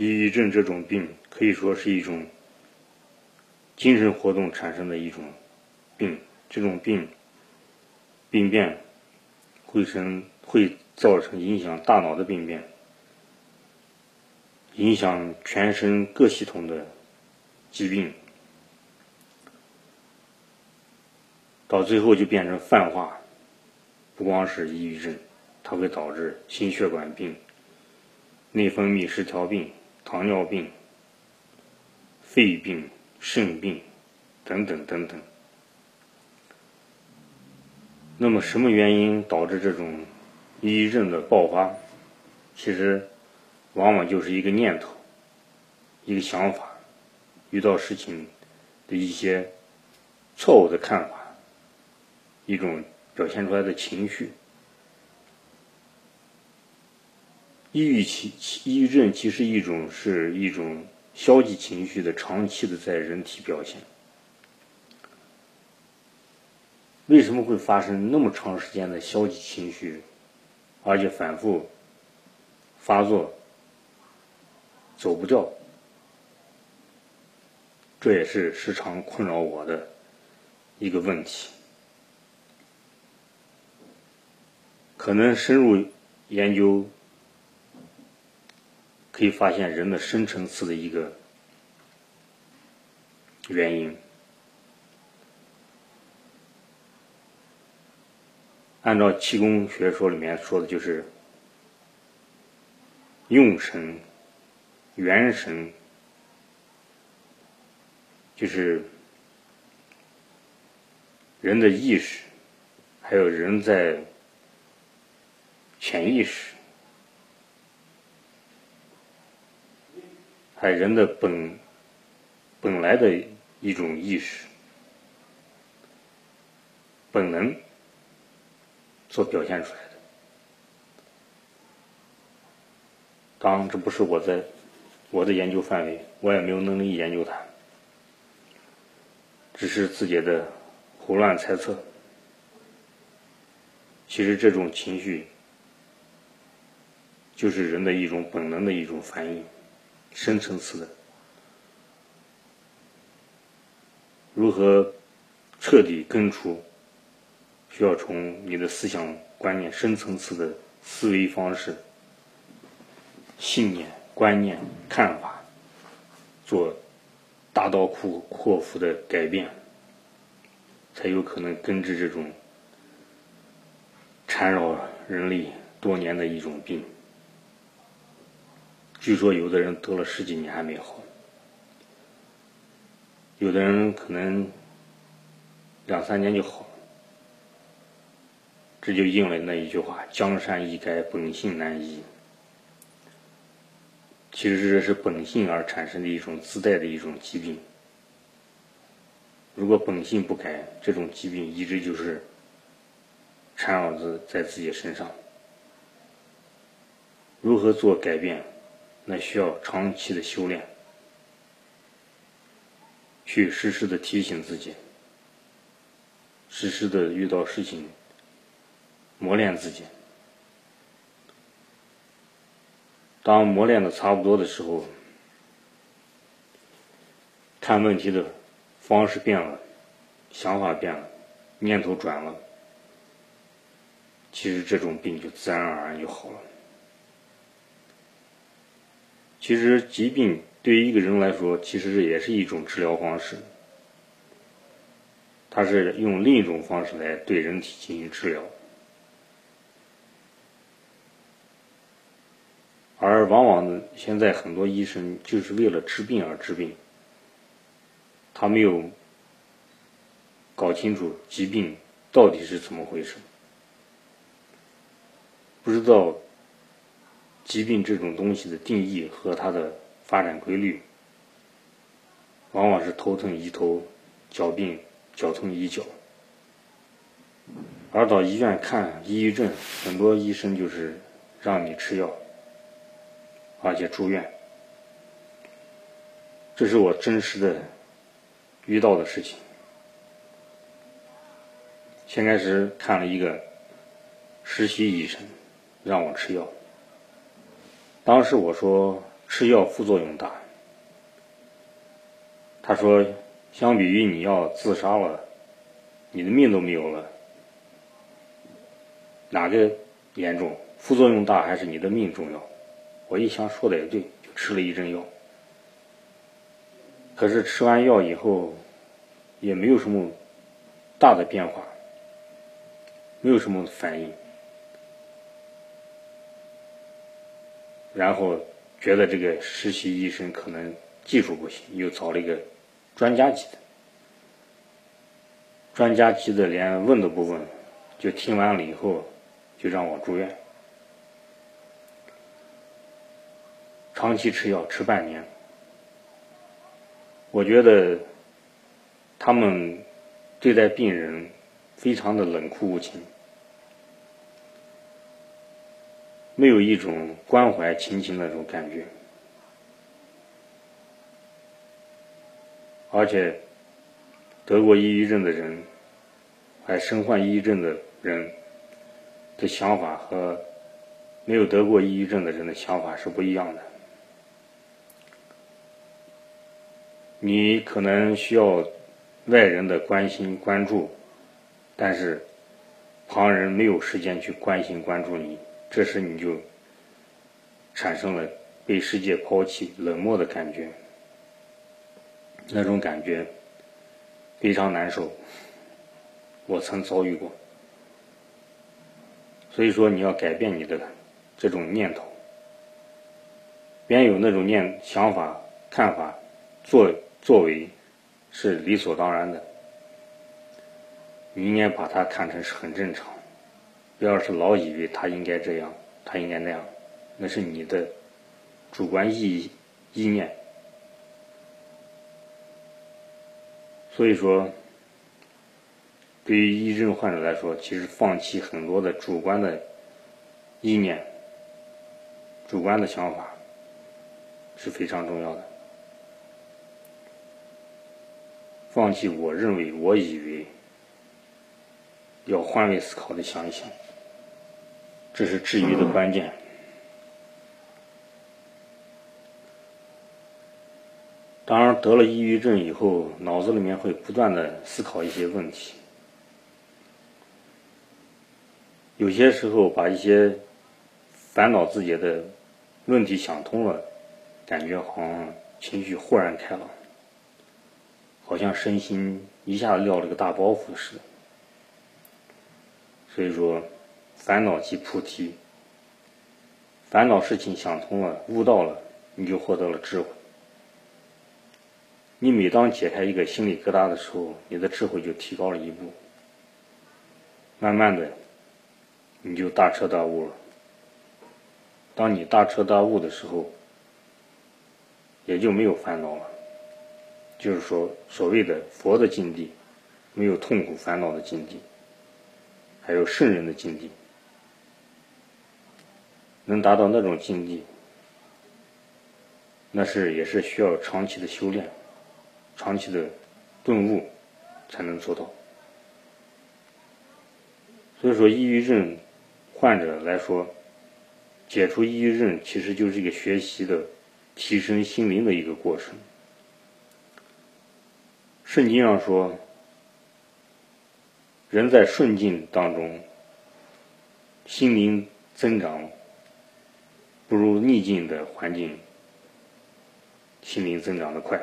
抑郁症这种病可以说是一种精神活动产生的一种病，这种病病变会成会造成影响大脑的病变，影响全身各系统的疾病，到最后就变成泛化，不光是抑郁症，它会导致心血管病、内分泌失调病。糖尿病、肺病、肾病等等等等。那么，什么原因导致这种抑郁症的爆发？其实，往往就是一个念头、一个想法，遇到事情的一些错误的看法，一种表现出来的情绪。抑郁其抑郁症其实一种是一种消极情绪的长期的在人体表现。为什么会发生那么长时间的消极情绪，而且反复发作，走不掉？这也是时常困扰我的一个问题。可能深入研究。可以发现人的深层次的一个原因。按照气功学说里面说的，就是用神、元神，就是人的意识，还有人在潜意识。还人的本本来的一种意识、本能所表现出来的。当然，这不是我在我的研究范围，我也没有能力研究它，只是自己的胡乱猜测。其实，这种情绪就是人的一种本能的一种反应。深层次的，如何彻底根除？需要从你的思想观念、深层次的思维方式、信念、观念、看法，做大刀阔阔斧的改变，才有可能根治这种缠绕人类多年的一种病。据说有的人得了十几年还没好，有的人可能两三年就好了。这就应了那一句话：“江山易改，本性难移。”其实这是本性而产生的一种自带的一种疾病。如果本性不改，这种疾病一直就是缠绕在在自己身上。如何做改变？那需要长期的修炼，去时时的提醒自己，时时的遇到事情磨练自己。当磨练的差不多的时候，看问题的方式变了，想法变了，念头转了，其实这种病就自然而然就好了。其实疾病对于一个人来说，其实也是一种治疗方式。它是用另一种方式来对人体进行治疗，而往往呢现在很多医生就是为了治病而治病，他没有搞清楚疾病到底是怎么回事，不知道。疾病这种东西的定义和它的发展规律，往往是头疼医头，脚病脚痛医脚。而到医院看抑郁症，很多医生就是让你吃药，而且住院。这是我真实的遇到的事情。先开始看了一个实习医生，让我吃药。当时我说吃药副作用大。他说，相比于你要自杀了，你的命都没有了，哪个严重？副作用大还是你的命重要？我一想说的也对，就吃了一针药。可是吃完药以后，也没有什么大的变化，没有什么反应。然后觉得这个实习医生可能技术不行，又找了一个专家级的。专家级的连问都不问，就听完了以后就让我住院，长期吃药吃半年。我觉得他们对待病人非常的冷酷无情。没有一种关怀亲情的那种感觉，而且得过抑郁症的人，还身患抑郁症的人的想法和没有得过抑郁症的人的想法是不一样的。你可能需要外人的关心关注，但是旁人没有时间去关心关注你。这时你就产生了被世界抛弃、冷漠的感觉，那种感觉非常难受。我曾遭遇过，所以说你要改变你的这种念头，别有那种念想法、看法、作作为是理所当然的，你应该把它看成是很正常。不要是老以为他应该这样，他应该那样，那是你的主观意意念。所以说，对于抑郁症患者来说，其实放弃很多的主观的意念、主观的想法是非常重要的。放弃我认为、我以为，要换位思考的想一想。这是治愈的关键。当然，得了抑郁症以后，脑子里面会不断的思考一些问题。有些时候，把一些烦恼自己的问题想通了，感觉好像情绪豁然开朗，好像身心一下子撂了个大包袱似的。所以说。烦恼即菩提，烦恼事情想通了、悟到了，你就获得了智慧。你每当解开一个心理疙瘩的时候，你的智慧就提高了一步。慢慢的，你就大彻大悟了。当你大彻大悟的时候，也就没有烦恼了。就是说，所谓的佛的境地，没有痛苦烦恼的境地，还有圣人的境地。能达到那种境地，那是也是需要长期的修炼、长期的顿悟才能做到。所以说，抑郁症患者来说，解除抑郁症其实就是一个学习的、提升心灵的一个过程。圣经上说，人在顺境当中，心灵增长。不如逆境的环境，心灵增长的快，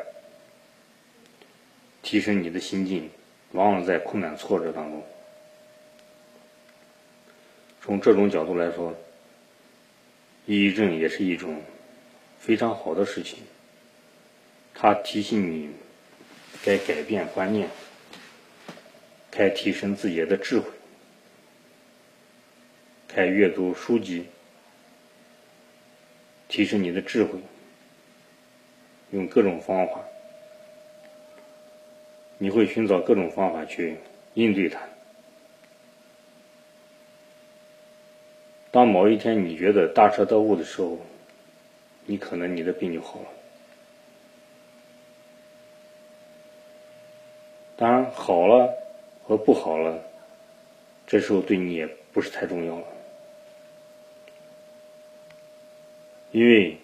提升你的心境，往往在困难挫折当中。从这种角度来说，抑郁症也是一种非常好的事情。它提醒你该改变观念，该提升自己的智慧，该阅读书籍。提升你的智慧，用各种方法，你会寻找各种方法去应对它。当某一天你觉得大彻大悟的时候，你可能你的病就好了。当然，好了和不好了，这时候对你也不是太重要了。因为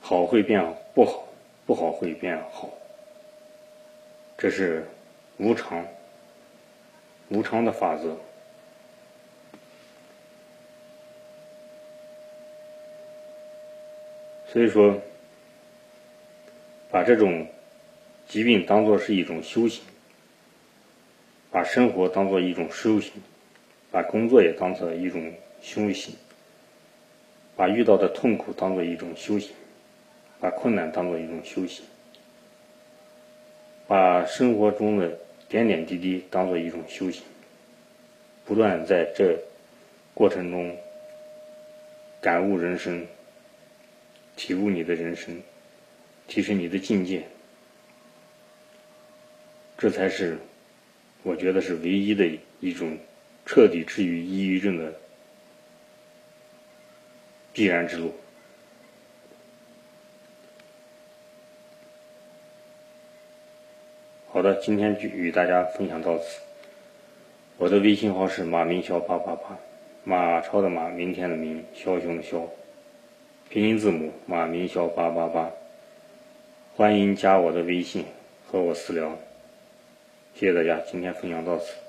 好会变不好，不好会变好。这是无常，无常的法则。所以说，把这种疾病当做是一种修行，把生活当做一种修行，把工作也当做一种修行，把遇到的痛苦当做一种修行，把困难当做一种修行，把生活中的点点滴滴当做一种修行，不断在这过程中感悟人生。体悟你的人生，提升你的境界，这才是我觉得是唯一的一种彻底治愈抑郁症的必然之路。好的，今天就与大家分享到此。我的微信号是马明霄八八八，马超的马，明天的明，枭雄的枭。拼音字母马明霄八八八，欢迎加我的微信和我私聊，谢谢大家，今天分享到此。